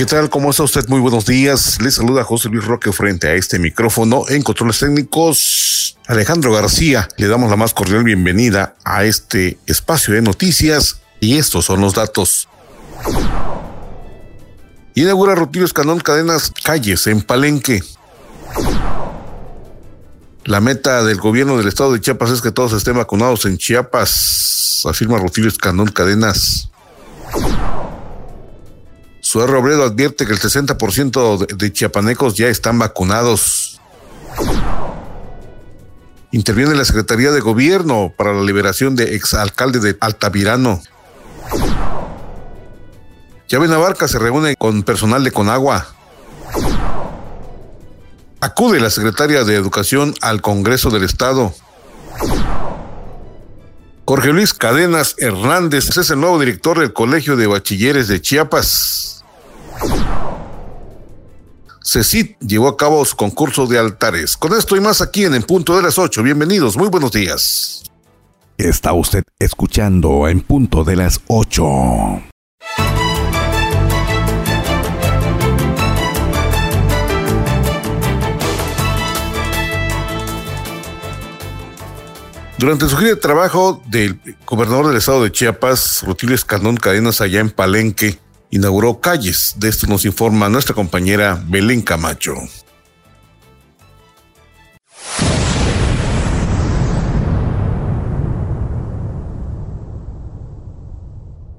¿Qué tal? ¿Cómo está usted? Muy buenos días. Le saluda José Luis Roque frente a este micrófono en controles técnicos. Alejandro García, le damos la más cordial bienvenida a este espacio de noticias y estos son los datos. Inaugura Rutilio Escanón Cadenas Calles en Palenque. La meta del gobierno del estado de Chiapas es que todos estén vacunados en Chiapas, afirma Rutilio Escanón Cadenas. Suero Robledo advierte que el 60% de chiapanecos ya están vacunados. Interviene la Secretaría de Gobierno para la liberación de exalcalde de Altavirano. Llave Navarca se reúne con personal de Conagua. Acude la secretaria de Educación al Congreso del Estado. Jorge Luis Cadenas Hernández es el nuevo director del Colegio de Bachilleres de Chiapas. CECIT llevó a cabo su concurso de altares. Con esto y más aquí en En Punto de las 8. Bienvenidos, muy buenos días. Está usted escuchando En Punto de las 8. Durante su gira de trabajo del gobernador del estado de Chiapas, Rutilio Escandón Cadenas, allá en Palenque, inauguró calles. De esto nos informa nuestra compañera Belén Camacho.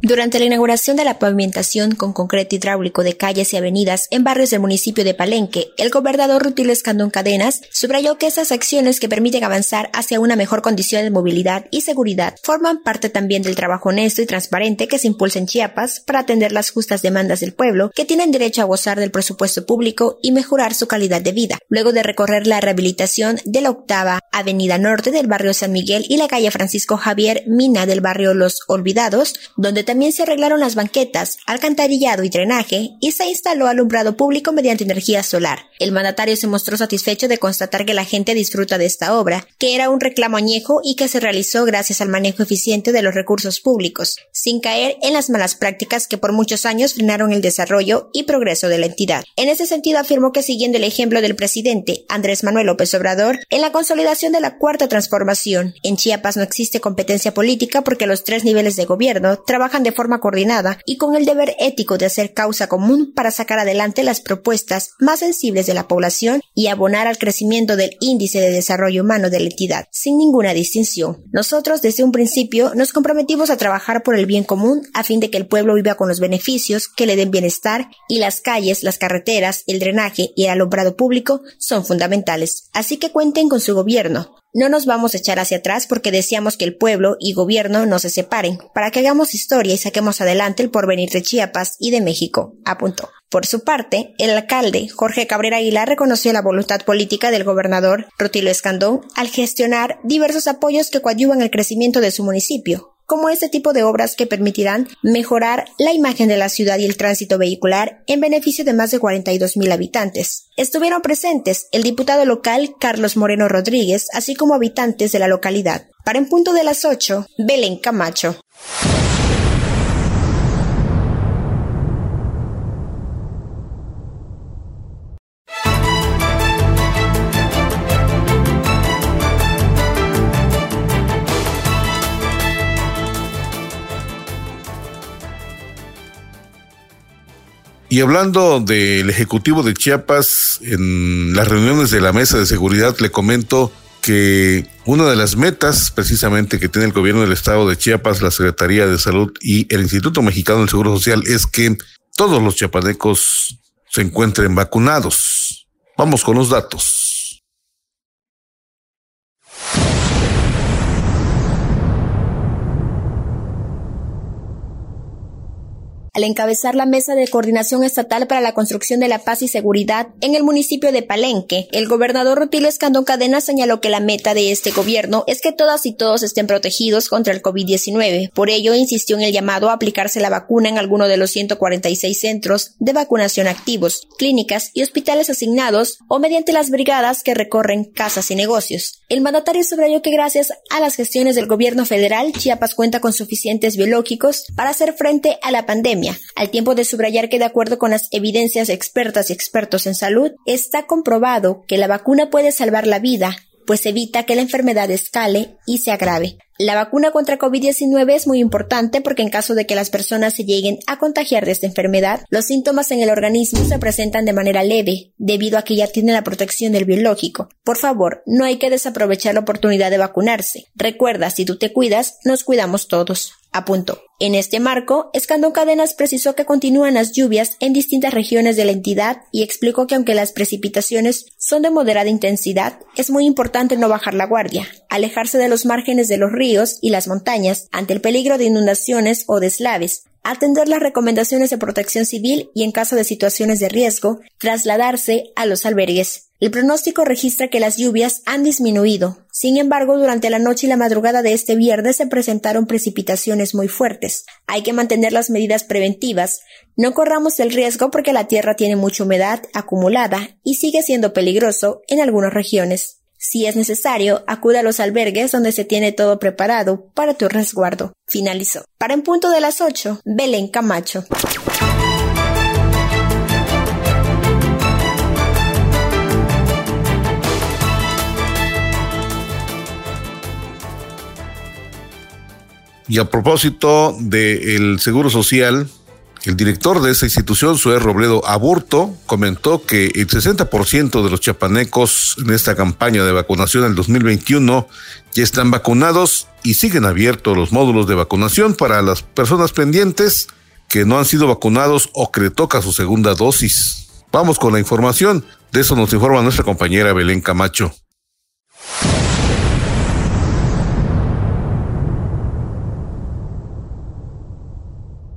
Durante la inauguración de la pavimentación con concreto hidráulico de calles y avenidas en barrios del municipio de Palenque, el gobernador Rutilio Escandón Cadenas subrayó que esas acciones que permiten avanzar hacia una mejor condición de movilidad y seguridad forman parte también del trabajo honesto y transparente que se impulsa en Chiapas para atender las justas demandas del pueblo que tienen derecho a gozar del presupuesto público y mejorar su calidad de vida. Luego de recorrer la rehabilitación de la octava Avenida Norte del barrio San Miguel y la calle Francisco Javier Mina del barrio Los Olvidados, donde también se arreglaron las banquetas, alcantarillado y drenaje y se instaló alumbrado público mediante energía solar. El mandatario se mostró satisfecho de constatar que la gente disfruta de esta obra, que era un reclamo añejo y que se realizó gracias al manejo eficiente de los recursos públicos, sin caer en las malas prácticas que por muchos años frenaron el desarrollo y progreso de la entidad. En ese sentido afirmó que siguiendo el ejemplo del presidente Andrés Manuel López Obrador, en la consolidación de la cuarta transformación, en Chiapas no existe competencia política porque los tres niveles de gobierno trabajan de forma coordinada y con el deber ético de hacer causa común para sacar adelante las propuestas más sensibles de la población y abonar al crecimiento del índice de desarrollo humano de la entidad, sin ninguna distinción. Nosotros desde un principio nos comprometimos a trabajar por el bien común a fin de que el pueblo viva con los beneficios que le den bienestar y las calles, las carreteras, el drenaje y el alumbrado público son fundamentales. Así que cuenten con su gobierno. No nos vamos a echar hacia atrás porque deseamos que el pueblo y gobierno no se separen, para que hagamos historia y saquemos adelante el porvenir de Chiapas y de México, apuntó. Por su parte, el alcalde Jorge Cabrera Aguilar reconoció la voluntad política del gobernador Rutilio Escandón al gestionar diversos apoyos que coadyuvan el crecimiento de su municipio, como este tipo de obras que permitirán mejorar la imagen de la ciudad y el tránsito vehicular en beneficio de más de 42 mil habitantes. Estuvieron presentes el diputado local Carlos Moreno Rodríguez, así como habitantes de la localidad. Para en punto de las 8, Belén Camacho. Y hablando del Ejecutivo de Chiapas, en las reuniones de la Mesa de Seguridad le comento que una de las metas precisamente que tiene el gobierno del estado de Chiapas, la Secretaría de Salud y el Instituto Mexicano del Seguro Social es que todos los chiapanecos se encuentren vacunados. Vamos con los datos. Al encabezar la mesa de coordinación estatal para la construcción de la paz y seguridad en el municipio de Palenque. El gobernador Rutilio Escandón Cadena señaló que la meta de este gobierno es que todas y todos estén protegidos contra el COVID-19. Por ello, insistió en el llamado a aplicarse la vacuna en alguno de los 146 centros de vacunación activos, clínicas y hospitales asignados o mediante las brigadas que recorren casas y negocios. El mandatario subrayó que gracias a las gestiones del gobierno federal, Chiapas cuenta con suficientes biológicos para hacer frente a la pandemia, al tiempo de subrayar que de acuerdo con las evidencias expertas y expertos en salud, está comprobado que la vacuna puede salvar la vida, pues evita que la enfermedad escale y se agrave. La vacuna contra COVID-19 es muy importante porque en caso de que las personas se lleguen a contagiar de esta enfermedad, los síntomas en el organismo se presentan de manera leve, debido a que ya tiene la protección del biológico. Por favor, no hay que desaprovechar la oportunidad de vacunarse. Recuerda, si tú te cuidas, nos cuidamos todos. Apuntó. En este marco, Escandón Cadenas precisó que continúan las lluvias en distintas regiones de la entidad y explicó que aunque las precipitaciones son de moderada intensidad, es muy importante no bajar la guardia, alejarse de los márgenes de los ríos y las montañas ante el peligro de inundaciones o deslaves, atender las recomendaciones de protección civil y en caso de situaciones de riesgo, trasladarse a los albergues. El pronóstico registra que las lluvias han disminuido. Sin embargo, durante la noche y la madrugada de este viernes se presentaron precipitaciones muy fuertes. Hay que mantener las medidas preventivas. No corramos el riesgo porque la tierra tiene mucha humedad acumulada y sigue siendo peligroso en algunas regiones. Si es necesario, acude a los albergues donde se tiene todo preparado para tu resguardo. Finalizó. Para en punto de las 8, Belén Camacho. Y a propósito del Seguro Social, el director de esa institución, Sue Robledo Aburto, comentó que el 60% de los chapanecos en esta campaña de vacunación del 2021 ya están vacunados y siguen abiertos los módulos de vacunación para las personas pendientes que no han sido vacunados o que le toca su segunda dosis. Vamos con la información. De eso nos informa nuestra compañera Belén Camacho.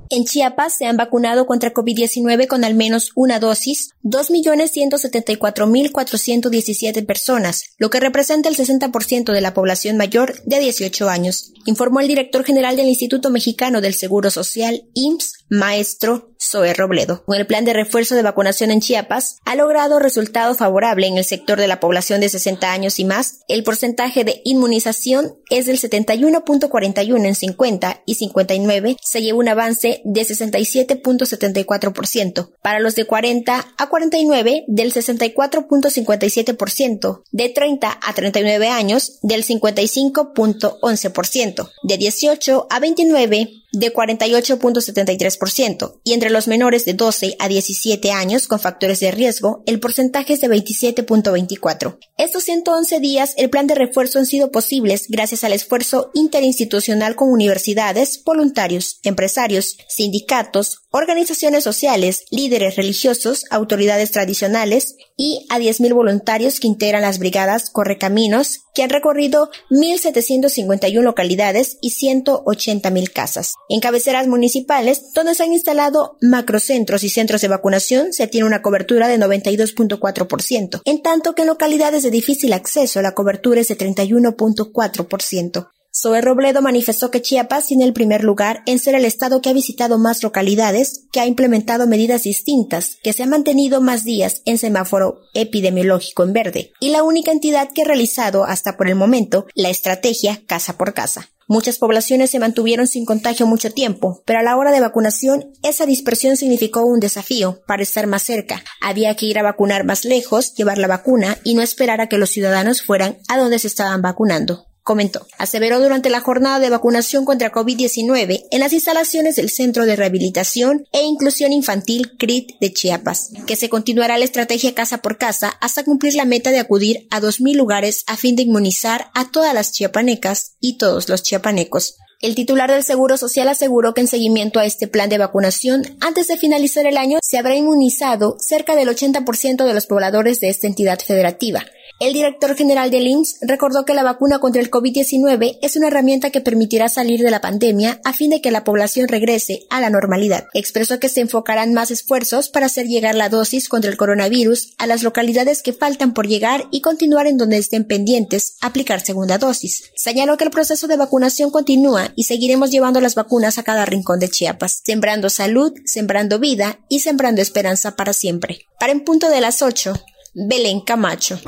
En Chiapas se han vacunado contra COVID-19 con al menos una dosis 2.174.417 personas, lo que representa el 60% de la población mayor de 18 años, informó el director general del Instituto Mexicano del Seguro Social, IMSS, maestro Zoe Robledo. Con el plan de refuerzo de vacunación en Chiapas, ha logrado resultado favorable en el sector de la población de 60 años y más. El porcentaje de inmunización es del 71.41 en 50 y 59 se lleva un avance de 67.74%. Para los de 40 a 49 del 64.57%. De 30 a 39 años del 55.11%. De 18 a 29 de 48.73% y entre los menores de 12 a 17 años con factores de riesgo, el porcentaje es de 27.24. Estos 111 días, el plan de refuerzo han sido posibles gracias al esfuerzo interinstitucional con universidades, voluntarios, empresarios, sindicatos, organizaciones sociales, líderes religiosos, autoridades tradicionales y a 10.000 voluntarios que integran las brigadas Correcaminos, que han recorrido 1.751 localidades y 180.000 casas. En cabeceras municipales, donde se han instalado macrocentros y centros de vacunación, se tiene una cobertura de 92.4%, en tanto que en localidades de difícil acceso la cobertura es de 31.4%. Zoe Robledo manifestó que Chiapas tiene el primer lugar en ser el estado que ha visitado más localidades, que ha implementado medidas distintas, que se ha mantenido más días en semáforo epidemiológico en verde, y la única entidad que ha realizado hasta por el momento la estrategia casa por casa. Muchas poblaciones se mantuvieron sin contagio mucho tiempo, pero a la hora de vacunación esa dispersión significó un desafío para estar más cerca. Había que ir a vacunar más lejos, llevar la vacuna y no esperar a que los ciudadanos fueran a donde se estaban vacunando comentó. Aseveró durante la jornada de vacunación contra COVID-19 en las instalaciones del Centro de Rehabilitación e Inclusión Infantil CRIT de Chiapas, que se continuará la estrategia casa por casa hasta cumplir la meta de acudir a 2.000 lugares a fin de inmunizar a todas las chiapanecas y todos los chiapanecos. El titular del Seguro Social aseguró que en seguimiento a este plan de vacunación, antes de finalizar el año, se habrá inmunizado cerca del 80% de los pobladores de esta entidad federativa. El director general del INSS recordó que la vacuna contra el COVID-19 es una herramienta que permitirá salir de la pandemia a fin de que la población regrese a la normalidad. Expresó que se enfocarán más esfuerzos para hacer llegar la dosis contra el coronavirus a las localidades que faltan por llegar y continuar en donde estén pendientes aplicar segunda dosis. Señaló que el proceso de vacunación continúa y seguiremos llevando las vacunas a cada rincón de Chiapas, sembrando salud, sembrando vida y sembrando esperanza para siempre. Para en punto de las 8, Belén Camacho.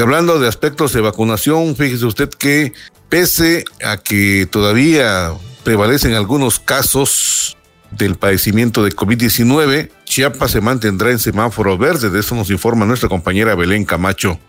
Y hablando de aspectos de vacunación, fíjese usted que pese a que todavía prevalecen algunos casos del padecimiento de COVID-19, Chiapas se mantendrá en semáforo verde. De eso nos informa nuestra compañera Belén Camacho.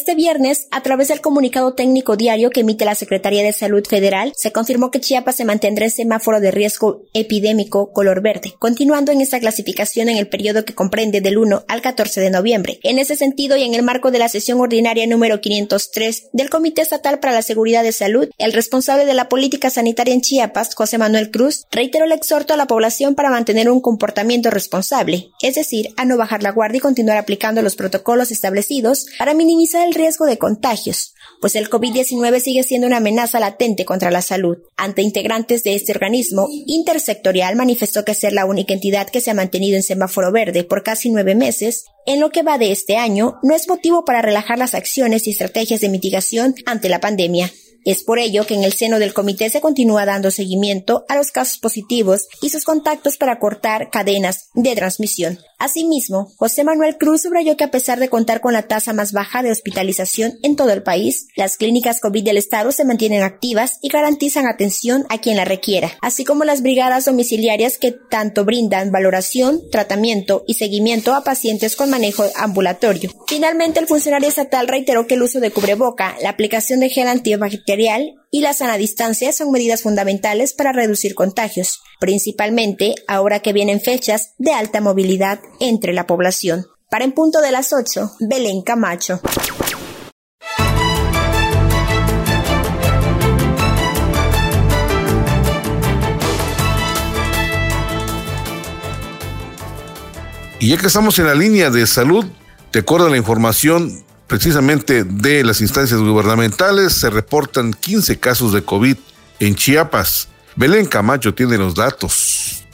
Este viernes, a través del comunicado técnico diario que emite la Secretaría de Salud Federal, se confirmó que Chiapas se mantendrá en semáforo de riesgo epidémico color verde, continuando en esta clasificación en el periodo que comprende del 1 al 14 de noviembre. En ese sentido y en el marco de la sesión ordinaria número 503 del Comité Estatal para la Seguridad de Salud, el responsable de la política sanitaria en Chiapas, José Manuel Cruz, reiteró el exhorto a la población para mantener un comportamiento responsable, es decir, a no bajar la guardia y continuar aplicando los protocolos establecidos para minimizar el riesgo de contagios, pues el COVID-19 sigue siendo una amenaza latente contra la salud. Ante integrantes de este organismo intersectorial manifestó que ser la única entidad que se ha mantenido en semáforo verde por casi nueve meses, en lo que va de este año, no es motivo para relajar las acciones y estrategias de mitigación ante la pandemia. Es por ello que en el seno del comité se continúa dando seguimiento a los casos positivos y sus contactos para cortar cadenas de transmisión. Asimismo, José Manuel Cruz subrayó que a pesar de contar con la tasa más baja de hospitalización en todo el país, las clínicas COVID del Estado se mantienen activas y garantizan atención a quien la requiera, así como las brigadas domiciliarias que tanto brindan valoración, tratamiento y seguimiento a pacientes con manejo ambulatorio. Finalmente, el funcionario estatal reiteró que el uso de cubreboca, la aplicación de gel antibacterial y la sana distancia son medidas fundamentales para reducir contagios, principalmente ahora que vienen fechas de alta movilidad entre la población. Para en punto de las 8, Belén Camacho. Y ya que estamos en la línea de salud, de acuerdo la información precisamente de las instancias gubernamentales, se reportan 15 casos de COVID en Chiapas. Belén Camacho tiene los datos.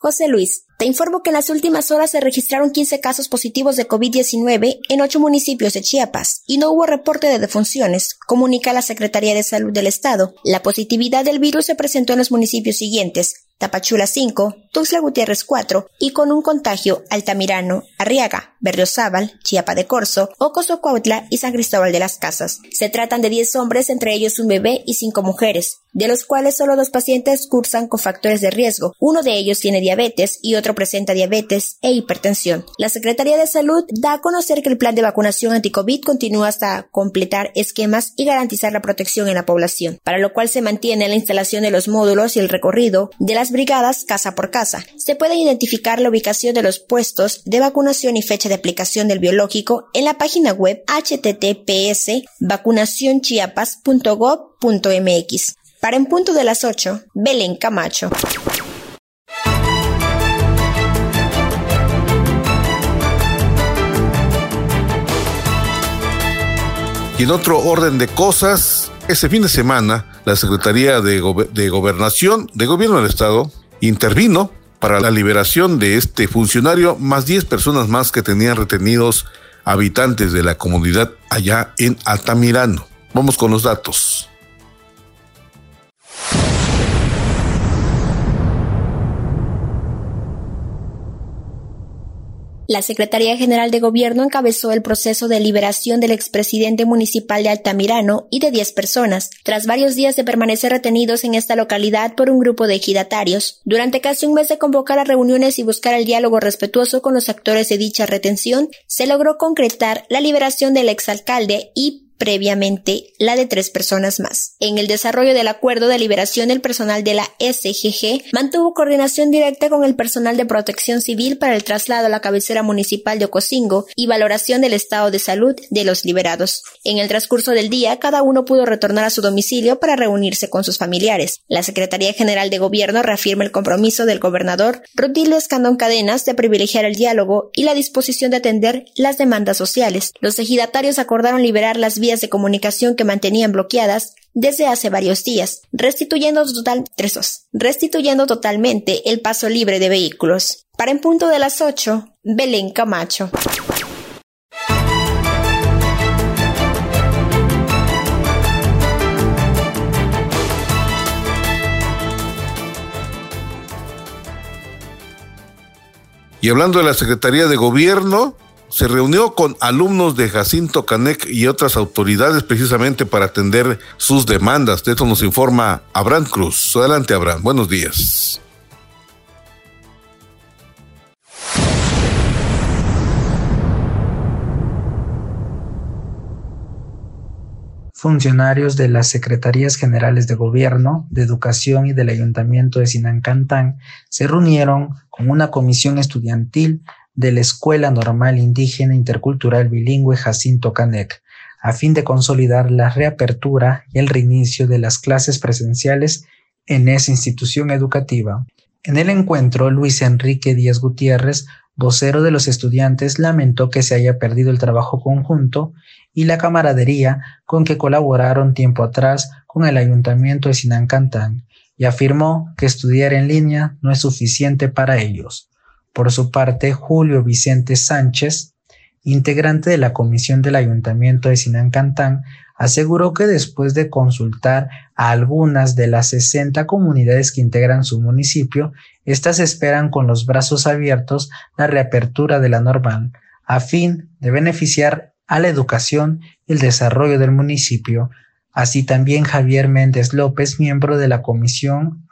José Luis, te informo que en las últimas horas se registraron 15 casos positivos de COVID-19 en ocho municipios de Chiapas y no hubo reporte de defunciones, comunica la Secretaría de Salud del Estado. La positividad del virus se presentó en los municipios siguientes, Tapachula 5, Tuxtla Gutiérrez 4 y con un contagio Altamirano, Arriaga, Berriozábal, Chiapa de Corzo, Ocoso Cuautla y San Cristóbal de las Casas. Se tratan de 10 hombres, entre ellos un bebé y 5 mujeres, de los cuales solo dos pacientes cursan con factores de riesgo. Uno de ellos tiene diabetes y otro presenta diabetes e hipertensión. La Secretaría de Salud da a conocer que el plan de vacunación anti-COVID continúa hasta completar esquemas y garantizar la protección en la población, para lo cual se mantiene la instalación de los módulos y el recorrido de las brigadas casa por casa. Se puede identificar la ubicación de los puestos de vacunación y fecha de aplicación del biológico en la página web https vacunacionchiapas.gov.mx. Para en punto de las 8, Belén Camacho. Y en otro orden de cosas, ese fin de semana, la Secretaría de, Gobernación, de Gobierno del Estado, intervino para la liberación de este funcionario, más 10 personas más que tenían retenidos habitantes de la comunidad allá en Altamirano. Vamos con los datos. La Secretaría General de Gobierno encabezó el proceso de liberación del expresidente municipal de Altamirano y de 10 personas, tras varios días de permanecer retenidos en esta localidad por un grupo de ejidatarios. Durante casi un mes de convocar a reuniones y buscar el diálogo respetuoso con los actores de dicha retención, se logró concretar la liberación del exalcalde y previamente la de tres personas más. En el desarrollo del acuerdo de liberación, el personal de la SGG mantuvo coordinación directa con el personal de protección civil para el traslado a la cabecera municipal de Ocosingo y valoración del estado de salud de los liberados. En el transcurso del día, cada uno pudo retornar a su domicilio para reunirse con sus familiares. La Secretaría General de Gobierno reafirma el compromiso del gobernador Rutilio Escandón Cadenas de privilegiar el diálogo y la disposición de atender las demandas sociales. Los ejidatarios acordaron liberar las vías de comunicación que mantenían bloqueadas desde hace varios días, restituyendo, total, restituyendo totalmente el paso libre de vehículos. Para en punto de las 8, Belén Camacho. Y hablando de la Secretaría de Gobierno, se reunió con alumnos de Jacinto Canec y otras autoridades precisamente para atender sus demandas. De esto nos informa Abraham Cruz. Adelante, Abraham. Buenos días. Funcionarios de las Secretarías Generales de Gobierno, de Educación y del Ayuntamiento de Sinancantán se reunieron con una comisión estudiantil de la Escuela Normal Indígena Intercultural Bilingüe Jacinto Canec, a fin de consolidar la reapertura y el reinicio de las clases presenciales en esa institución educativa. En el encuentro, Luis Enrique Díaz Gutiérrez, vocero de los estudiantes, lamentó que se haya perdido el trabajo conjunto y la camaradería con que colaboraron tiempo atrás con el ayuntamiento de Sinancantán y afirmó que estudiar en línea no es suficiente para ellos. Por su parte, Julio Vicente Sánchez, integrante de la comisión del ayuntamiento de Sinancantán, aseguró que después de consultar a algunas de las 60 comunidades que integran su municipio, éstas esperan con los brazos abiertos la reapertura de la normal, a fin de beneficiar a la educación y el desarrollo del municipio. Así también Javier Méndez López, miembro de la comisión,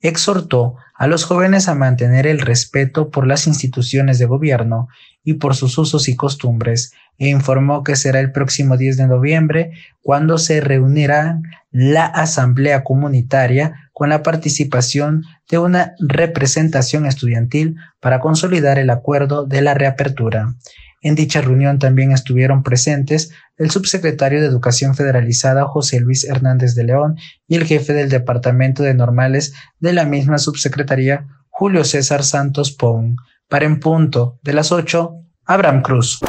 exhortó a los jóvenes a mantener el respeto por las instituciones de gobierno y por sus usos y costumbres, e informó que será el próximo 10 de noviembre cuando se reunirá la Asamblea Comunitaria con la participación de una representación estudiantil para consolidar el acuerdo de la reapertura. En dicha reunión también estuvieron presentes el subsecretario de Educación Federalizada José Luis Hernández de León y el jefe del Departamento de Normales de la misma subsecretaría Julio César Santos Pong. Para en punto de las 8, Abraham Cruz.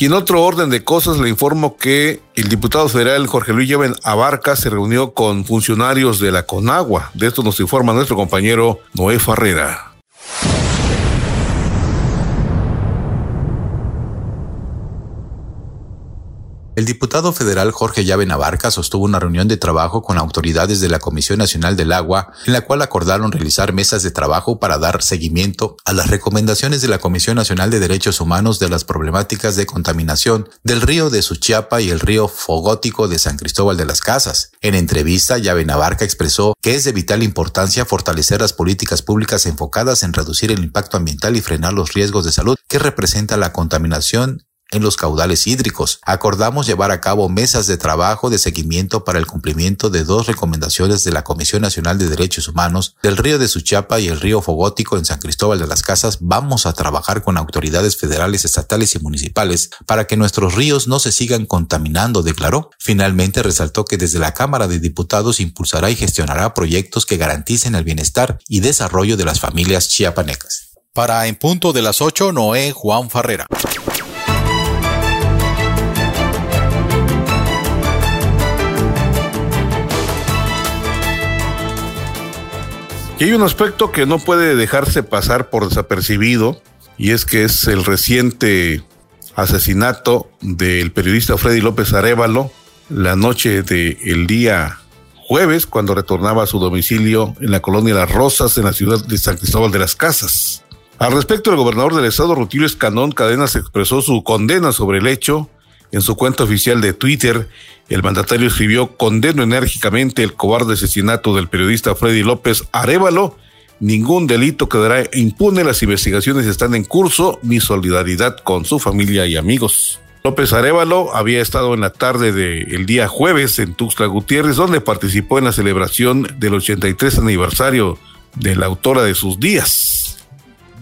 Y en otro orden de cosas le informo que el diputado federal Jorge Luis Lleven Abarca se reunió con funcionarios de la Conagua. De esto nos informa nuestro compañero Noé Farrera. El diputado federal Jorge Llave Navarca sostuvo una reunión de trabajo con autoridades de la Comisión Nacional del Agua, en la cual acordaron realizar mesas de trabajo para dar seguimiento a las recomendaciones de la Comisión Nacional de Derechos Humanos de las problemáticas de contaminación del río de Suchiapa y el río Fogótico de San Cristóbal de las Casas. En entrevista, Llave Navarca expresó que es de vital importancia fortalecer las políticas públicas enfocadas en reducir el impacto ambiental y frenar los riesgos de salud que representa la contaminación en los caudales hídricos. Acordamos llevar a cabo mesas de trabajo de seguimiento para el cumplimiento de dos recomendaciones de la Comisión Nacional de Derechos Humanos del río de Suchiapa y el río Fogótico en San Cristóbal de las Casas. Vamos a trabajar con autoridades federales, estatales y municipales para que nuestros ríos no se sigan contaminando, declaró. Finalmente resaltó que desde la Cámara de Diputados impulsará y gestionará proyectos que garanticen el bienestar y desarrollo de las familias chiapanecas. Para En Punto de las 8, Noé Juan Farrera. Y hay un aspecto que no puede dejarse pasar por desapercibido, y es que es el reciente asesinato del periodista Freddy López Arevalo la noche del día jueves, cuando retornaba a su domicilio en la colonia Las Rosas, en la ciudad de San Cristóbal de las Casas. Al respecto, el gobernador del estado, Rutilio Escanón Cadenas, expresó su condena sobre el hecho En su cuenta oficial de Twitter, el mandatario escribió, condeno enérgicamente el cobarde asesinato del periodista Freddy López Arevalo. Ningún delito quedará impune, las investigaciones están en curso, mi solidaridad con su familia y amigos. López Arevalo había estado en la tarde del día jueves en Tuxtla Gutiérrez, donde participó en la celebración del 83 aniversario de la autora de sus días,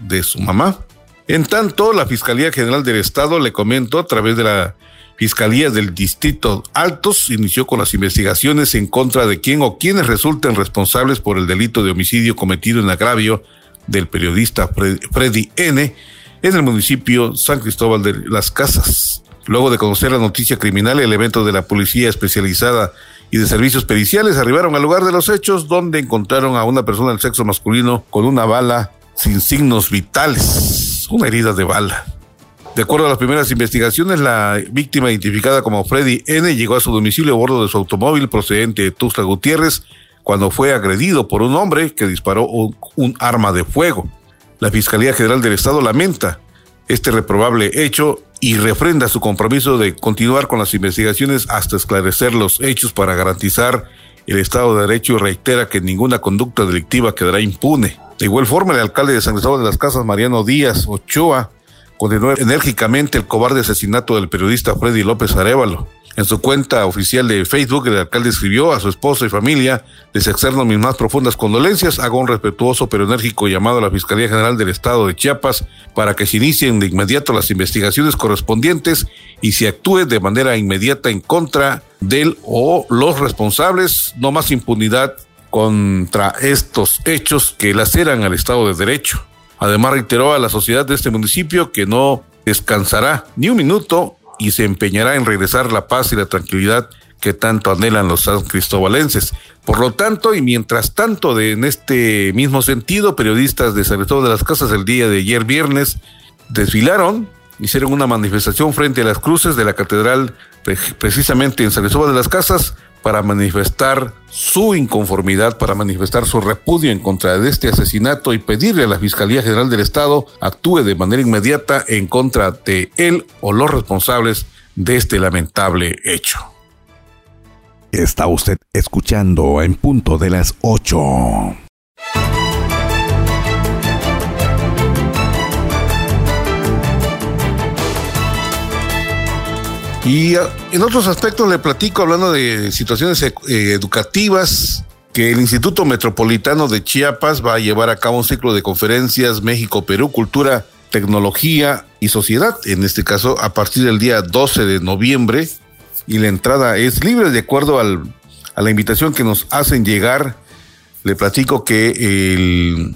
de su mamá. En tanto, la Fiscalía General del Estado le comentó a través de la Fiscalía del Distrito Altos inició con las investigaciones en contra de quién o quienes resulten responsables por el delito de homicidio cometido en agravio del periodista Freddy N. en el municipio San Cristóbal de las Casas. Luego de conocer la noticia criminal, el evento de la policía especializada y de servicios periciales arribaron al lugar de los hechos donde encontraron a una persona del sexo masculino con una bala sin signos vitales, una herida de bala. De acuerdo a las primeras investigaciones, la víctima identificada como Freddy N llegó a su domicilio a bordo de su automóvil procedente de Tuxtla Gutiérrez cuando fue agredido por un hombre que disparó un, arma de fuego. La Fiscalía General del Estado lamenta este reprobable hecho y refrenda su compromiso de continuar con las investigaciones hasta esclarecer los hechos para garantizar el Estado de Derecho y reitera que ninguna conducta delictiva quedará impune. De igual forma, el alcalde de San Cristóbal de las Casas, Mariano Díaz Ochoa, condenó enérgicamente el cobarde asesinato del periodista Freddy López Arevalo. En su cuenta oficial de Facebook, el alcalde escribió a su esposa y familia, les mis más profundas condolencias, hago un respetuoso pero enérgico llamado a la Fiscalía General del Estado de Chiapas para que se inicien de inmediato las investigaciones correspondientes y se actúe de manera inmediata en contra del o los responsables, no más impunidad contra estos hechos que laceran al Estado de Derecho. Además reiteró a la sociedad de este municipio que no descansará ni un minuto y se empeñará en regresar la paz y la tranquilidad que tanto anhelan los san cristobalenses. Por lo tanto, y mientras tanto, de, en este mismo sentido, periodistas de San Cristóbal de las Casas el día de ayer viernes desfilaron, hicieron una manifestación frente a las cruces de la catedral, precisamente en San Cristóbal de las Casas, para manifestar su inconformidad, para manifestar su repudio en contra de este asesinato y pedirle a la Fiscalía General del Estado actúe de manera inmediata en contra de él o los responsables de este lamentable hecho. Está usted escuchando en punto de las 8. Y ah, en otros aspectos le platico hablando de situaciones eh, educativas que el Instituto Metropolitano de Chiapas va a llevar a cabo un ciclo de conferencias México-Perú, Cultura, Tecnología y Sociedad, en este caso a partir del día 12 de noviembre, y la entrada es libre de acuerdo al, a la invitación que nos hacen llegar. Le platico que el,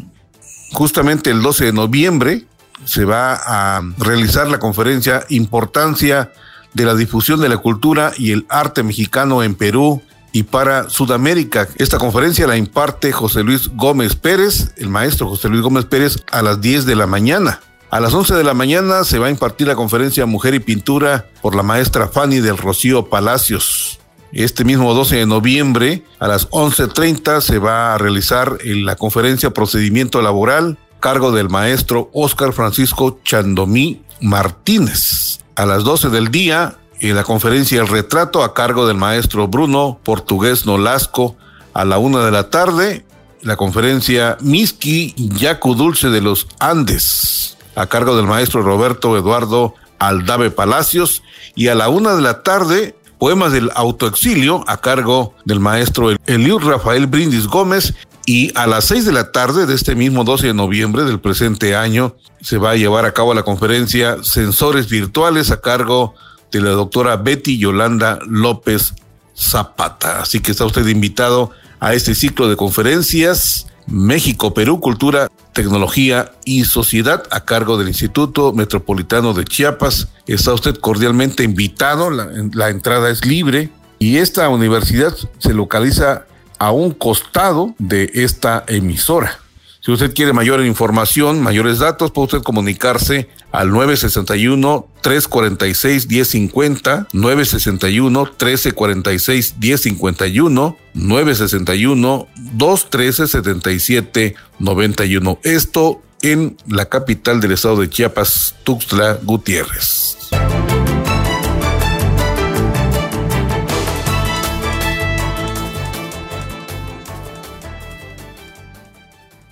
justamente el 12 de noviembre se va a realizar la conferencia Importancia de la difusión de la cultura y el arte mexicano en Perú y para Sudamérica. Esta conferencia la imparte José Luis Gómez Pérez, el maestro José Luis Gómez Pérez, a las 10 de la mañana. A las 11 de la mañana se va a impartir la conferencia Mujer y Pintura por la maestra Fanny del Rocío Palacios. Este mismo 12 de noviembre, a las 11.30, se va a realizar la conferencia Procedimiento Laboral, cargo del maestro Óscar Francisco Chandomí Martínez a las 12 del día en la conferencia El Retrato a cargo del maestro Bruno Portugués Nolasco a la una de la tarde, la conferencia Miski Yacu Dulce de los Andes a cargo del maestro Roberto Eduardo Aldave Palacios y a la una de la tarde Poemas del autoexilio a cargo del maestro Eliud Rafael Brindis Gómez y a las seis de la tarde de este mismo 12 de noviembre del presente año se va a llevar a cabo la conferencia Sensores Virtuales a cargo de la doctora Betty Yolanda López Zapata. Así que está usted invitado a este ciclo de conferencias México, Perú, Cultura, Tecnología y Sociedad a cargo del Instituto Metropolitano de Chiapas. Está usted cordialmente invitado, la, la entrada es libre y esta universidad se localiza a un costado de esta emisora. Si usted quiere mayor información, mayores datos, puede usted comunicarse al 961-346-1050, 961-1346-1051, 961-213-7791. Esto en la capital del estado de Chiapas, Tuxtla Gutiérrez.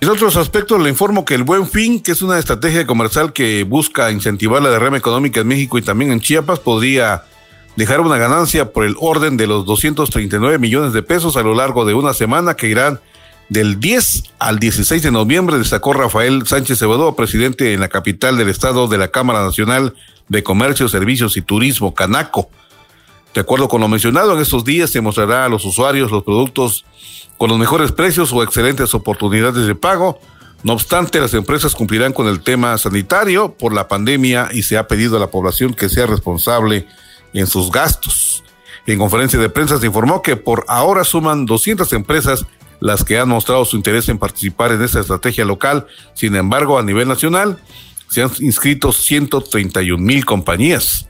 En otros aspectos le informo que el Buen Fin, que es una estrategia comercial que busca incentivar la derrama económica en México y también en Chiapas, podría dejar una ganancia por el orden de los 239 millones de pesos a lo largo de una semana que irán del 10 al 16 de noviembre, destacó Rafael Sánchez Cebadó, presidente en la capital del estado de la Cámara Nacional de Comercio, Servicios y Turismo, Canaco. De acuerdo con lo mencionado, en estos días se mostrará a los usuarios los productos con los mejores precios o excelentes oportunidades de pago. No obstante, las empresas cumplirán con el tema sanitario por la pandemia y se ha pedido a la población que sea responsable en sus gastos. En conferencia de prensa se informó que por ahora suman 200 empresas las que han mostrado su interés en participar en esta estrategia local. Sin embargo, a nivel nacional se han inscrito 131 mil compañías.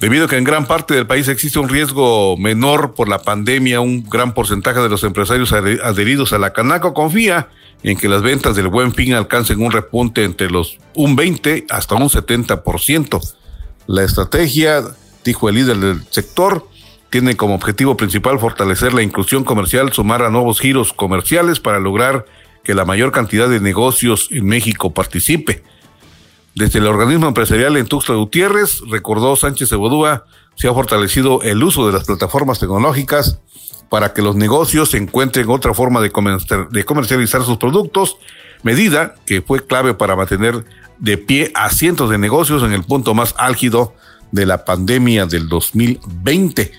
Debido a que en gran parte del país existe un riesgo menor por la pandemia, un gran porcentaje de los empresarios adheridos a la Canaco confía en que las ventas del buen fin alcancen un repunte entre los un 20 hasta un 70%. La estrategia, dijo el líder del sector, tiene como objetivo principal fortalecer la inclusión comercial, sumar a nuevos giros comerciales para lograr que la mayor cantidad de negocios en México participe. Desde el organismo empresarial en Tuxtla Gutiérrez, recordó Sánchez Ebodúa, se ha fortalecido el uso de las plataformas tecnológicas para que los negocios encuentren otra forma de, comercializar sus productos, medida que fue clave para mantener de pie a cientos de negocios en el punto más álgido de la pandemia del 2020.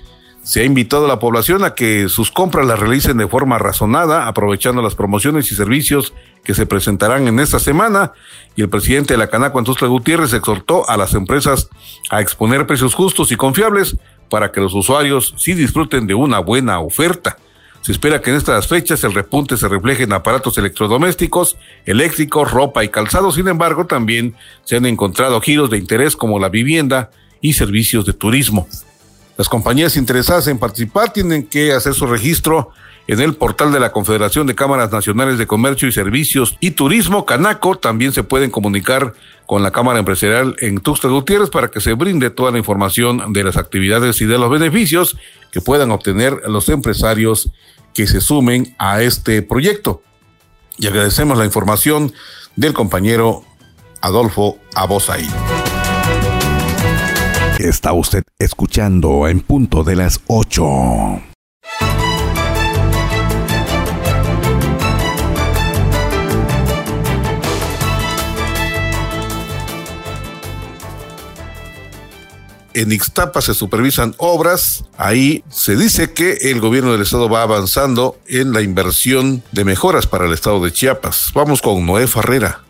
Se ha invitado a la población a que sus compras las realicen de forma razonada, aprovechando las promociones y servicios que se presentarán en esta semana. Y el presidente de la Canaco, Antústula Gutiérrez, exhortó a las empresas a exponer precios justos y confiables para que los usuarios sí disfruten de una buena oferta. Se espera que en estas fechas el repunte se refleje en aparatos electrodomésticos, eléctricos, ropa y calzado. Sin embargo, también se han encontrado giros de interés como la vivienda y servicios de turismo. Las compañías interesadas en participar tienen que hacer su registro en el portal de la Confederación de Cámaras Nacionales de Comercio y Servicios y Turismo, Canaco. También se pueden comunicar con la Cámara Empresarial en Tuxtla Gutiérrez para que se brinde toda la información de las actividades y de los beneficios que puedan obtener los empresarios que se sumen a este proyecto. Y agradecemos la información del compañero Adolfo Abosay. Está usted escuchando en punto de las 8. en Ixtapa se supervisan obras. Ahí se dice que el gobierno del estado va avanzando en la inversión de mejoras para el estado de Chiapas. Vamos con Noé Farrera.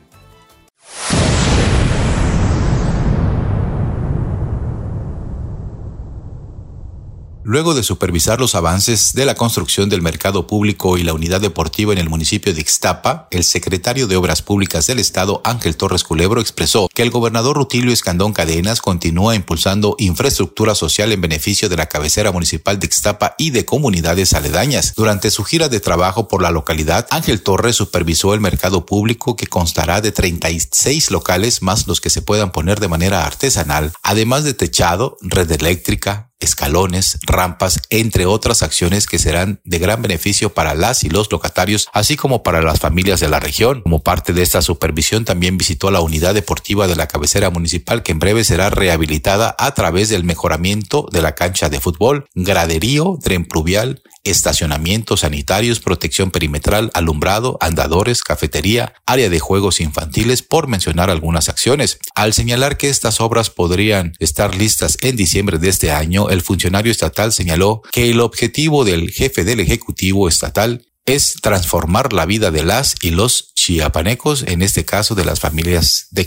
Luego de supervisar los avances de la construcción del mercado público y la unidad deportiva en el municipio de Ixtapa, el secretario de Obras Públicas del Estado, Ángel Torres Culebro, expresó que el gobernador Rutilio Escandón Cadenas continúa impulsando infraestructura social en beneficio de la cabecera municipal de Ixtapa y de comunidades aledañas. Durante su gira de trabajo por la localidad, Ángel Torres supervisó el mercado público que constará de 36 locales más los que se puedan poner de manera artesanal, además de techado, red eléctrica, escalones, rampas, entre otras acciones que serán de gran beneficio para las y los locatarios, así como para las familias de la región. Como parte de esta supervisión, también visitó la unidad deportiva de la cabecera municipal, que en breve será rehabilitada a través del mejoramiento de la cancha de fútbol, graderío, tren pluvial, estacionamientos sanitarios, protección perimetral, alumbrado, andadores, cafetería, área de juegos infantiles, por mencionar algunas acciones. Al señalar que estas obras podrían estar listas en diciembre de este año, el funcionario estatal señaló que el objetivo del jefe del Ejecutivo estatal es transformar la vida de las y los chiapanecos, en este caso de las familias de.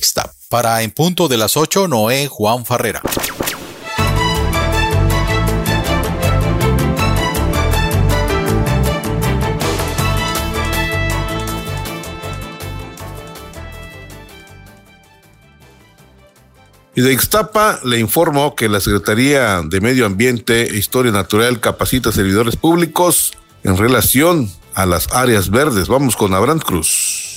Para En Punto de las 8, Noé Juan Farrera. Y de Ixtapa le informo que la Secretaría de Medio Ambiente e Historia Natural capacita servidores públicos en relación a las áreas verdes. Vamos con Abraham Cruz.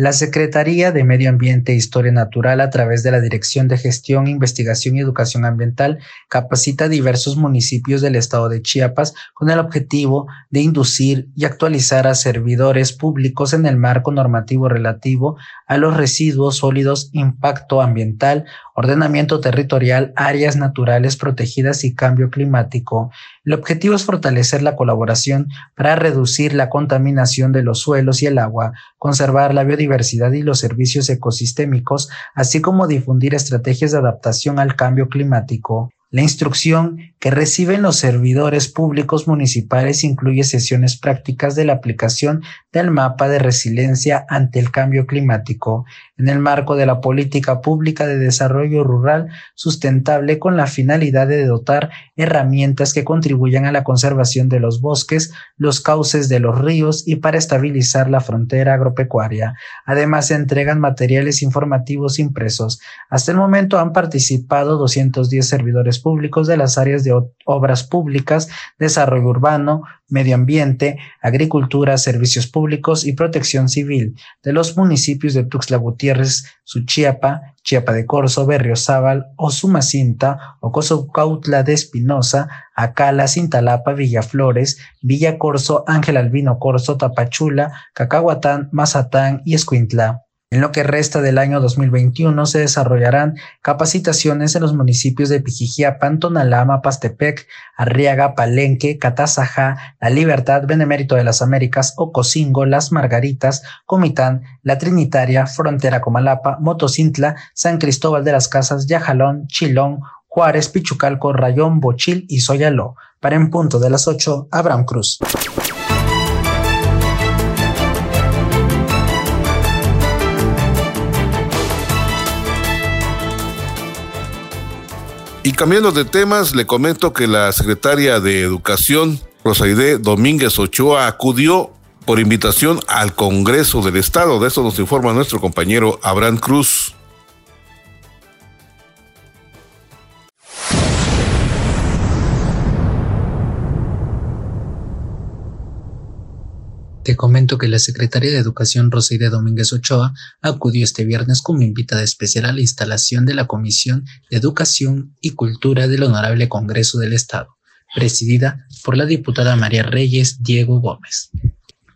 La Secretaría de Medio Ambiente e Historia Natural, a través de la Dirección de Gestión, Investigación y Educación Ambiental, capacita a diversos municipios del estado de Chiapas con el objetivo de inducir y actualizar a servidores públicos en el marco normativo relativo a los residuos sólidos, impacto ambiental, ordenamiento territorial, áreas naturales protegidas y cambio climático. El objetivo es fortalecer la colaboración para reducir la contaminación de los suelos y el agua, conservar la biodiversidad y los servicios ecosistémicos, así como difundir estrategias de adaptación al cambio climático. La instrucción que reciben los servidores públicos municipales incluye sesiones prácticas de la aplicación del mapa de resiliencia ante el cambio climático en el marco de la política pública de desarrollo rural sustentable con la finalidad de dotar herramientas que contribuyan a la conservación de los bosques, los cauces de los ríos y para estabilizar la frontera agropecuaria. Además, se entregan materiales informativos impresos. Hasta el momento han participado 210 servidores públicos de las áreas de obras públicas, desarrollo urbano, medio ambiente, agricultura, servicios públicos y protección civil de los municipios de Tuxtla Gutiérrez, Suchiapa, Chiapa de Corzo, Berriozábal, Osumacinta, Ocosocautla de Espinosa, Acala, Cintalapa, Villaflores, Villa Corzo, Ángel Albino Corzo, Tapachula, Cacahuatán, Mazatán y Escuintla. En lo que resta del año 2021 se desarrollarán capacitaciones en los municipios de Pijijiapan, Tonalama, Pastepec, Arriaga, Palenque, Catazajá, La Libertad, Benemérito de las Américas, Ocosingo, Las Margaritas, Comitán, La Trinitaria, Frontera Comalapa, Motocintla, San Cristóbal de las Casas, Yajalón, Chilón, Juárez, Pichucalco, Rayón, Bochil y Soyaló. Para en punto de las 8, Abraham Cruz. Y cambiando de temas, le comento que la secretaria de Educación, Rosaide Domínguez Ochoa, acudió por invitación al Congreso del Estado. De eso nos informa nuestro compañero Abraham Cruz. Te comento que la secretaria de Educación Rosaide Domínguez Ochoa acudió este viernes como invitada especial a la instalación de la Comisión de Educación y Cultura del Honorable Congreso del Estado, presidida por la diputada María Reyes Diego Gómez.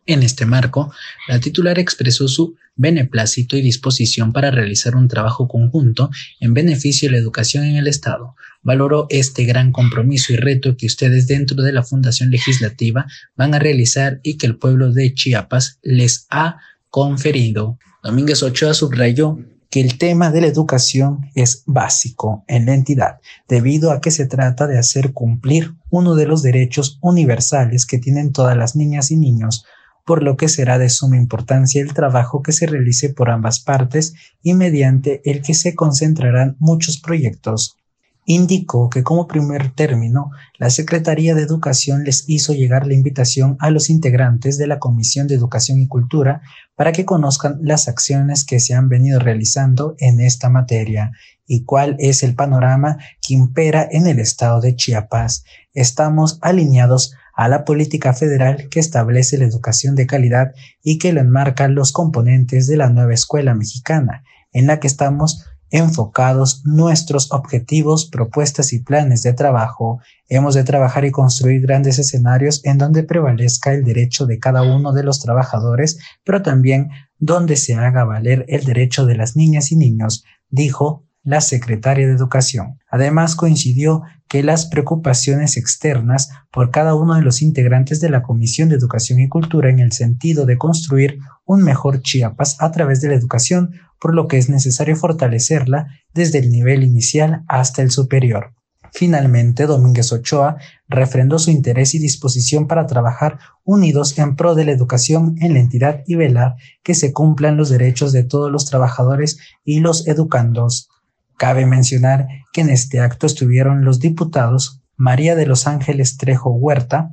En este marco, la titular expresó su beneplácito y disposición para realizar un trabajo conjunto en beneficio de la educación en el Estado. Valoró este gran compromiso y reto que ustedes dentro de la Fundación Legislativa van a realizar y que el pueblo de Chiapas les ha conferido. Domínguez Ochoa subrayó que el tema de la educación es básico en la entidad, debido a que se trata de hacer cumplir uno de los derechos universales que tienen todas las niñas y niños por lo que será de suma importancia el trabajo que se realice por ambas partes y mediante el que se concentrarán muchos proyectos. Indicó que como primer término, la Secretaría de Educación les hizo llegar la invitación a los integrantes de la Comisión de Educación y Cultura para que conozcan las acciones que se han venido realizando en esta materia y cuál es el panorama que impera en el estado de Chiapas. Estamos alineados a la política federal que establece la educación de calidad y que lo enmarcan los componentes de la nueva escuela mexicana, en la que estamos enfocados nuestros objetivos, propuestas y planes de trabajo. Hemos de trabajar y construir grandes escenarios en donde prevalezca el derecho de cada uno de los trabajadores, pero también donde se haga valer el derecho de las niñas y niños, dijo la secretaria de Educación. Además, coincidió que las preocupaciones externas por cada uno de los integrantes de la Comisión de Educación y Cultura en el sentido de construir un mejor Chiapas a través de la educación, por lo que es necesario fortalecerla desde el nivel inicial hasta el superior. Finalmente, Domínguez Ochoa refrendó su interés y disposición para trabajar unidos en pro de la educación en la entidad y velar que se cumplan los derechos de todos los trabajadores y los educandos. Cabe mencionar que en este acto estuvieron los diputados María de los Ángeles Trejo Huerta,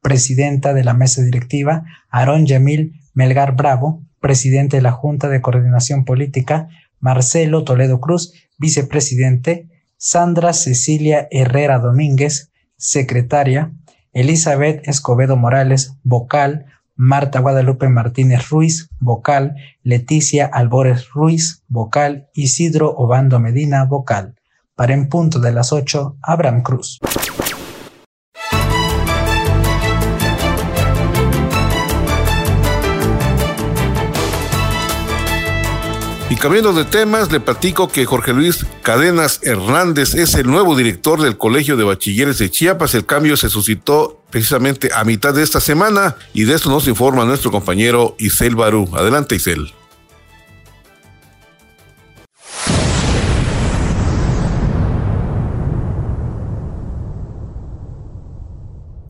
presidenta de la mesa directiva, Aarón Yamil Melgar Bravo, presidente de la Junta de Coordinación Política, Marcelo Toledo Cruz, vicepresidente, Sandra Cecilia Herrera Domínguez, secretaria, Elizabeth Escobedo Morales, vocal, Marta Guadalupe Martínez Ruiz, vocal, Leticia Albores Ruiz, vocal, Isidro Obando Medina, vocal. Para en punto de las 8, Abraham Cruz. Y cambiando de temas, le platico que Jorge Luis Cadenas Hernández es el nuevo director del Colegio de Bachilleres de Chiapas. El cambio se suscitó precisamente a mitad de esta semana y de esto nos informa nuestro compañero Isel Barú. Adelante, Isel.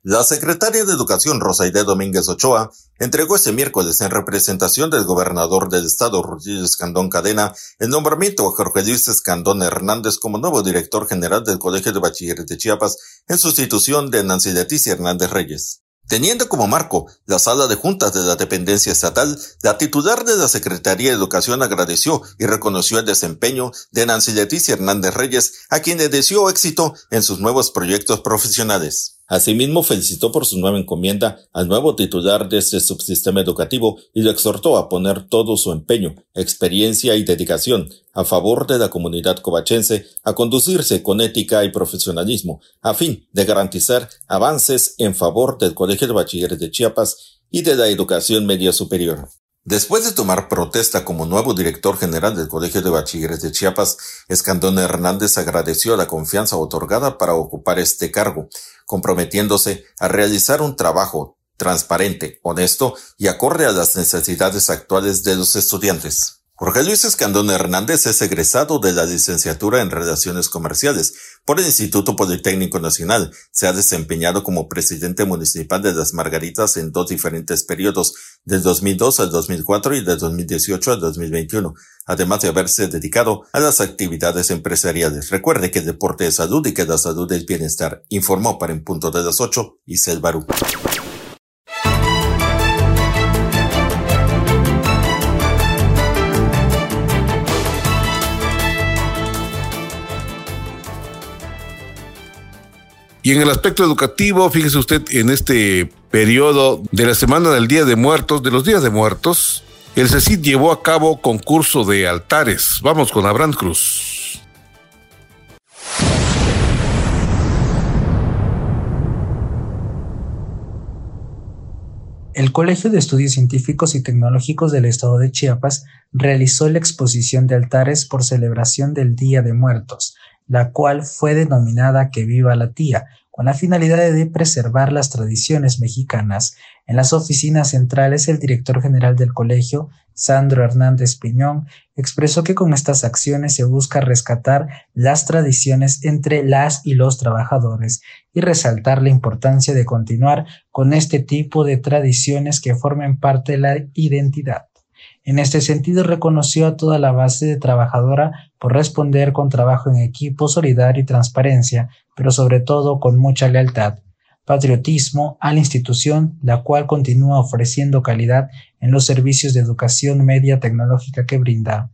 La secretaria de Educación Rosaide Domínguez Ochoa entregó este miércoles en representación del gobernador del estado Rodríguez Escandón Cadena el nombramiento a Jorge Luis Escandón Hernández como nuevo director general del Colegio de Bachilleres de Chiapas en sustitución de Nancy Leticia Hernández Reyes. Teniendo como marco la sala de juntas de la dependencia estatal, la titular de la Secretaría de Educación agradeció y reconoció el desempeño de Nancy Leticia Hernández Reyes, a quien le deseó éxito en sus nuevos proyectos profesionales. Asimismo, felicitó por su nueva encomienda al nuevo titular de este subsistema educativo y lo exhortó a poner todo su empeño, experiencia y dedicación a favor de la comunidad covachense a conducirse con ética y profesionalismo, a fin de garantizar avances en favor del Colegio de Bachilleres de Chiapas y de la educación media superior. Después de tomar protesta como nuevo director general del Colegio de Bachilleres de Chiapas, Escandón Hernández agradeció la confianza otorgada para ocupar este cargo, comprometiéndose a realizar un trabajo transparente, honesto y acorde a las necesidades actuales de los estudiantes. Jorge Luis Escandón Hernández es egresado de la licenciatura en Relaciones Comerciales por el Instituto Politécnico Nacional. Se ha desempeñado como presidente municipal de Las Margaritas en dos diferentes periodos, del 2002 al 2004 y del 2018 al 2021, además de haberse dedicado a las actividades empresariales. Recuerde que el deporte es salud y que la salud es bienestar. Informó para en punto de las 8 y Barú. Y en el aspecto educativo, fíjese usted, en este periodo de la Semana del Día de Muertos, de los Días de Muertos, el CECID llevó a cabo concurso de altares. Vamos con Abraham Cruz. El Colegio de Estudios Científicos y Tecnológicos del Estado de Chiapas realizó la exposición de altares por celebración del Día de Muertos, la cual fue denominada Que viva la tía, con la finalidad de preservar las tradiciones mexicanas. En las oficinas centrales, el director general del colegio, Sandro Hernández Piñón, expresó que con estas acciones se busca rescatar las tradiciones entre las y los trabajadores y resaltar la importancia de continuar con este tipo de tradiciones que formen parte de la identidad. En este sentido, reconoció a toda la base de trabajadora por responder con trabajo en equipo, solidario y transparencia, pero sobre todo con mucha lealtad, patriotismo a la institución, la cual continúa ofreciendo calidad en los servicios de educación media tecnológica que brinda.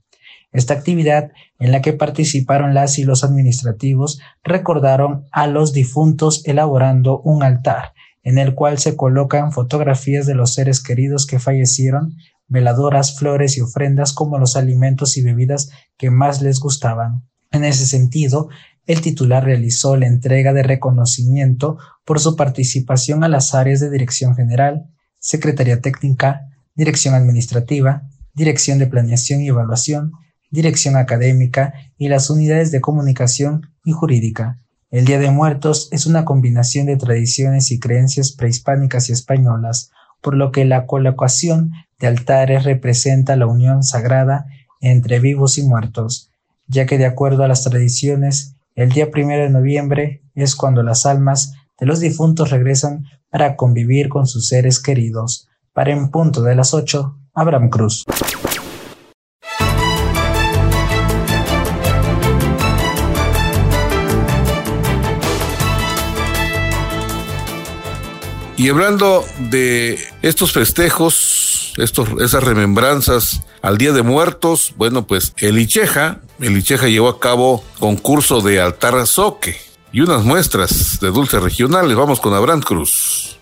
Esta actividad, en la que participaron las y los administrativos, recordaron a los difuntos elaborando un altar, en el cual se colocan fotografías de los seres queridos que fallecieron, veladoras, flores y ofrendas como los alimentos y bebidas que más les gustaban. En ese sentido, el titular realizó la entrega de reconocimiento por su participación a las áreas de Dirección General, Secretaría Técnica, Dirección Administrativa, Dirección de Planeación y Evaluación, Dirección Académica y las unidades de comunicación y jurídica. El Día de Muertos es una combinación de tradiciones y creencias prehispánicas y españolas, por lo que la colocación de altares representa la unión sagrada entre vivos y muertos, ya que de acuerdo a las tradiciones, el día primero de noviembre es cuando las almas de los difuntos regresan para convivir con sus seres queridos. Para en punto de las 8, Abraham Cruz. Y hablando de estos festejos, estos, esas remembranzas al Día de Muertos, bueno, pues el Icheja, el Icheja llevó a cabo concurso de altar soque y unas muestras de dulces regionales. Vamos con Abraham Cruz.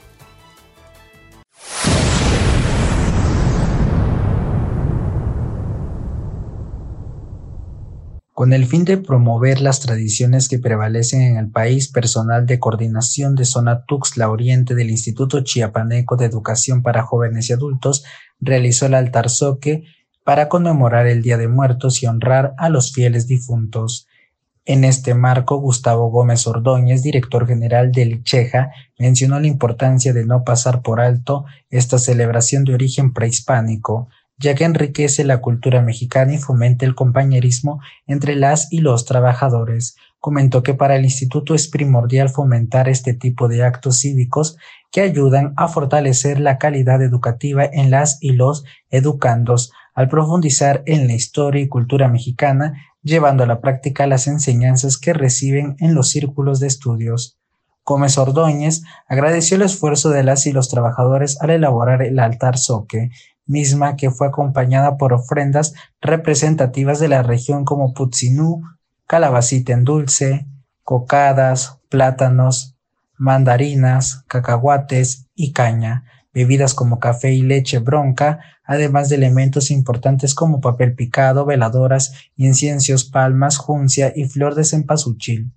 Con el fin de promover las tradiciones que prevalecen en el país, personal de coordinación de Zona Tuxtla Oriente del Instituto Chiapaneco de Educación para Jóvenes y Adultos realizó el altar soque para conmemorar el Día de Muertos y honrar a los fieles difuntos. En este marco, Gustavo Gómez Ordóñez, director general del ICHEJA, mencionó la importancia de no pasar por alto esta celebración de origen prehispánico, ya que enriquece la cultura mexicana y fomenta el compañerismo entre las y los trabajadores. Comentó que para el instituto es primordial fomentar este tipo de actos cívicos que ayudan a fortalecer la calidad educativa en las y los educandos, al profundizar en la historia y cultura mexicana, llevando a la práctica las enseñanzas que reciben en los círculos de estudios. Gómez Ordóñez agradeció el esfuerzo de las y los trabajadores al elaborar el altar soque misma que fue acompañada por ofrendas representativas de la región como putzinú, calabacita en dulce, cocadas, plátanos, mandarinas, cacahuates y caña, bebidas como café y leche bronca, además de elementos importantes como papel picado, veladoras, inciensos, palmas, juncia y flor de cempasúchil.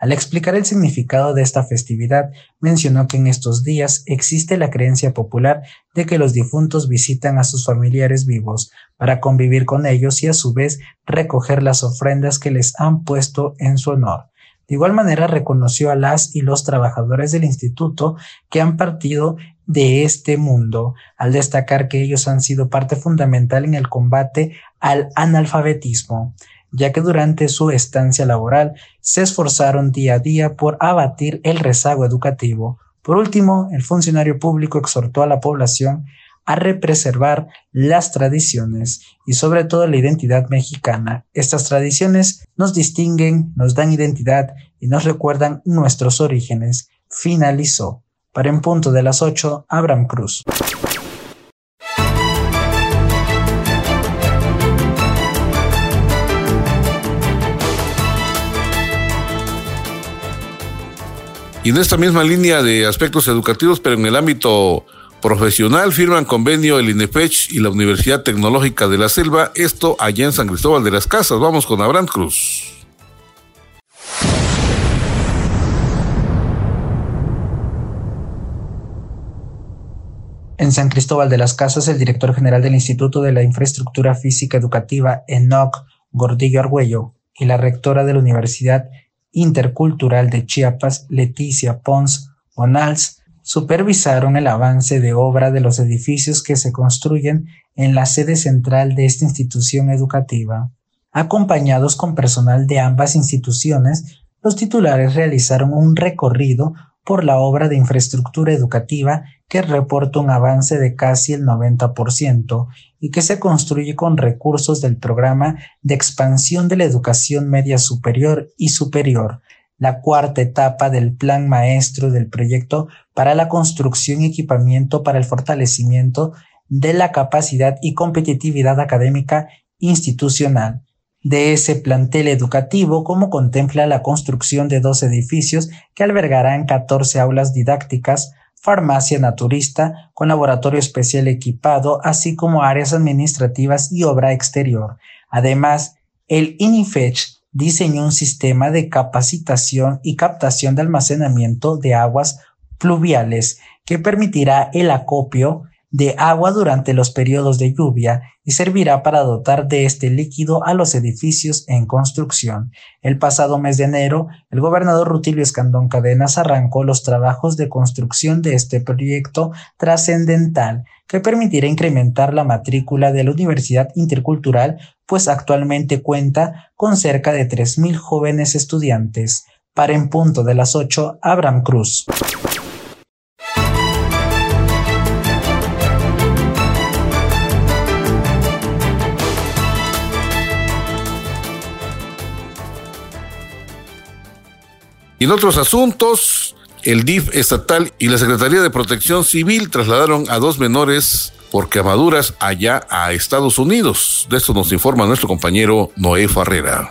Al explicar el significado de esta festividad, mencionó que en estos días existe la creencia popular de que los difuntos visitan a sus familiares vivos para convivir con ellos y a su vez recoger las ofrendas que les han puesto en su honor. De igual manera reconoció a las y los trabajadores del instituto que han partido de este mundo, al destacar que ellos han sido parte fundamental en el combate al analfabetismo ya que durante su estancia laboral se esforzaron día a día por abatir el rezago educativo. Por último, el funcionario público exhortó a la población a represervar las tradiciones y sobre todo la identidad mexicana. Estas tradiciones nos distinguen, nos dan identidad y nos recuerdan nuestros orígenes. Finalizó. Para en punto de las 8, Abraham Cruz. Y en esta misma línea de aspectos educativos, pero en el ámbito profesional, firman convenio el INEPECH y la Universidad Tecnológica de la Selva, esto allá en San Cristóbal de las Casas. Vamos con Abraham Cruz. En San Cristóbal de las Casas, el director general del Instituto de la Infraestructura Física Educativa, Enoc Gordillo Argüello, y la rectora de la Universidad Intercultural de Chiapas, Leticia Pons Bonals, supervisaron el avance de obra de los edificios que se construyen en la sede central de esta institución educativa. Acompañados con personal de ambas instituciones, los titulares realizaron un recorrido por la obra de infraestructura educativa que reporta un avance de casi el 90% y que se construye con recursos del programa de expansión de la educación media superior y superior, la cuarta etapa del plan maestro del proyecto para la construcción y equipamiento para el fortalecimiento de la capacidad y competitividad académica institucional de ese plantel educativo como contempla la construcción de dos edificios que albergarán 14 aulas didácticas, farmacia naturista con laboratorio especial equipado, así como áreas administrativas y obra exterior. Además, el INIFECH diseñó un sistema de capacitación y captación de almacenamiento de aguas pluviales que permitirá el acopio de agua durante los periodos de lluvia y servirá para dotar de este líquido a los edificios en construcción. El pasado mes de enero, el gobernador Rutilio Escandón Cadenas arrancó los trabajos de construcción de este proyecto trascendental que permitirá incrementar la matrícula de la Universidad Intercultural, pues actualmente cuenta con cerca de 3.000 jóvenes estudiantes. Para en punto de las 8, Abraham Cruz. En otros asuntos, el DIF estatal y la Secretaría de Protección Civil trasladaron a dos menores por quemaduras allá a Estados Unidos. De esto nos informa nuestro compañero Noé Farrera.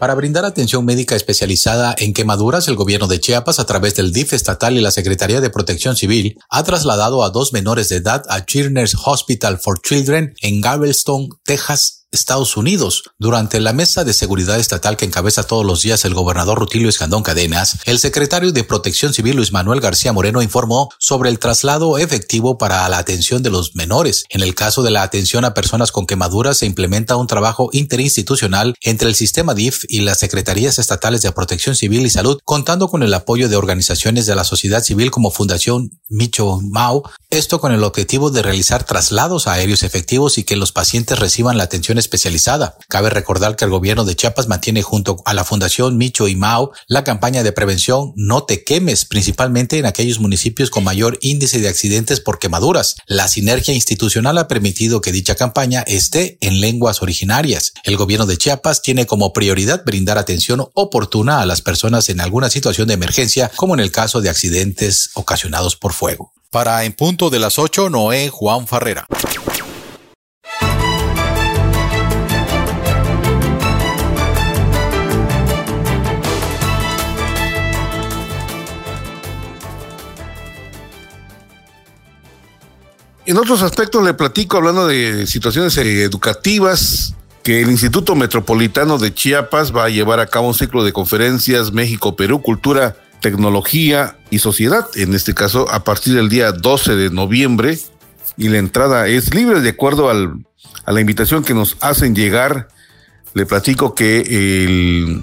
Para brindar atención médica especializada en quemaduras, el gobierno de Chiapas, a través del DIF estatal y la Secretaría de Protección Civil, ha trasladado a dos menores de edad a Children's Hospital for Children en Galveston, Texas, Estados Unidos. Durante la mesa de seguridad estatal que encabeza todos los días el gobernador Rutilio Escandón Cadenas, el secretario de Protección Civil Luis Manuel García Moreno informó sobre el traslado efectivo para la atención de los menores. En el caso de la atención a personas con quemaduras se implementa un trabajo interinstitucional entre el sistema DIF y las secretarías estatales de Protección Civil y Salud, contando con el apoyo de organizaciones de la sociedad civil como Fundación Micho Mau, esto con el objetivo de realizar traslados aéreos efectivos y que los pacientes reciban la atención especializada. Cabe recordar que el gobierno de Chiapas mantiene junto a la Fundación Micho y Mao la campaña de prevención No te quemes, principalmente en aquellos municipios con mayor índice de accidentes por quemaduras. La sinergia institucional ha permitido que dicha campaña esté en lenguas originarias. El gobierno de Chiapas tiene como prioridad brindar atención oportuna a las personas en alguna situación de emergencia, como en el caso de accidentes ocasionados por fuego. Para En Punto de las 8, Noé Juan Farrera. En otros aspectos le platico hablando de situaciones educativas que el Instituto Metropolitano de Chiapas va a llevar a cabo un ciclo de conferencias México-Perú, Cultura, Tecnología y Sociedad, en este caso a partir del día 12 de noviembre, y la entrada es libre de acuerdo al, a la invitación que nos hacen llegar. Le platico que el,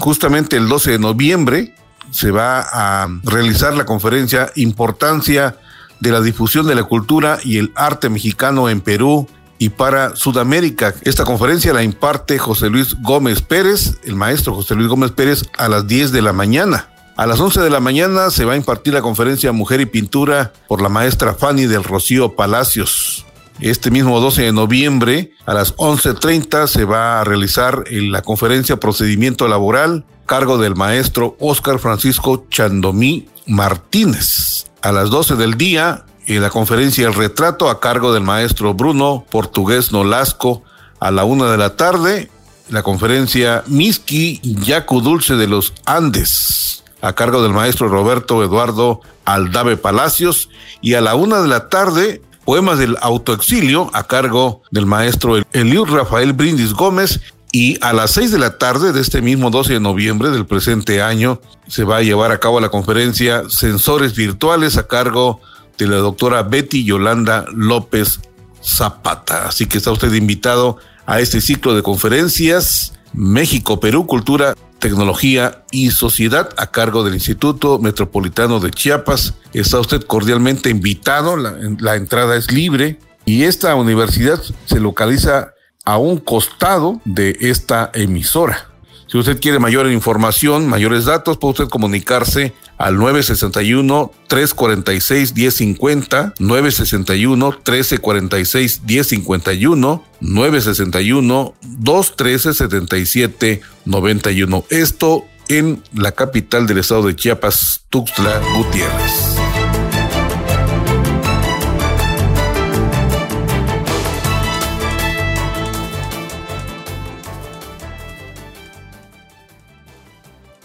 justamente el 12 de noviembre se va a realizar la conferencia Importancia de la difusión de la cultura y el arte mexicano en Perú y para Sudamérica. Esta conferencia la imparte José Luis Gómez Pérez, el maestro José Luis Gómez Pérez, a las 10 de la mañana. A las 11 de la mañana se va a impartir la conferencia Mujer y Pintura por la maestra Fanny del Rocío Palacios. Este mismo 12 de noviembre, a las 11.30, se va a realizar la conferencia Procedimiento Laboral, cargo del maestro Óscar Francisco Chandomí Martínez a las 12 del día en la conferencia El Retrato a cargo del maestro Bruno Portugués Nolasco a la una de la tarde, la conferencia Miski Yacu Dulce de los Andes a cargo del maestro Roberto Eduardo Aldave Palacios y a la una de la tarde Poemas del autoexilio a cargo del maestro Eliud Rafael Brindis Gómez y a las seis de la tarde de este mismo 12 de noviembre del presente año se va a llevar a cabo la conferencia Sensores Virtuales a cargo de la doctora Betty Yolanda López Zapata. Así que está usted invitado a este ciclo de conferencias México, Perú, Cultura, Tecnología y Sociedad a cargo del Instituto Metropolitano de Chiapas. Está usted cordialmente invitado, la, la entrada es libre y esta universidad se localiza a un costado de esta emisora. Si usted quiere mayor información, mayores datos, puede usted comunicarse al 961-346-1050, 961-1346-1051, 961-213-7791. Esto en la capital del estado de Chiapas, Tuxtla Gutiérrez.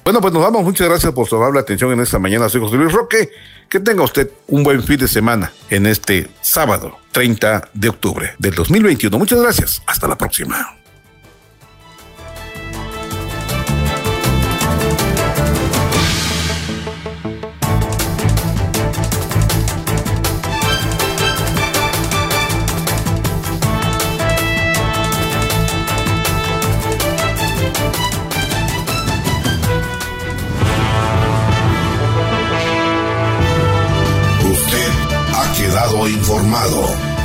Bueno, pues nos vamos. Muchas gracias por su amable atención en esta mañana. Soy José Luis Roque. Que tenga usted un buen fin de semana en este sábado 30 de octubre del 2021. Muchas gracias. Hasta la próxima.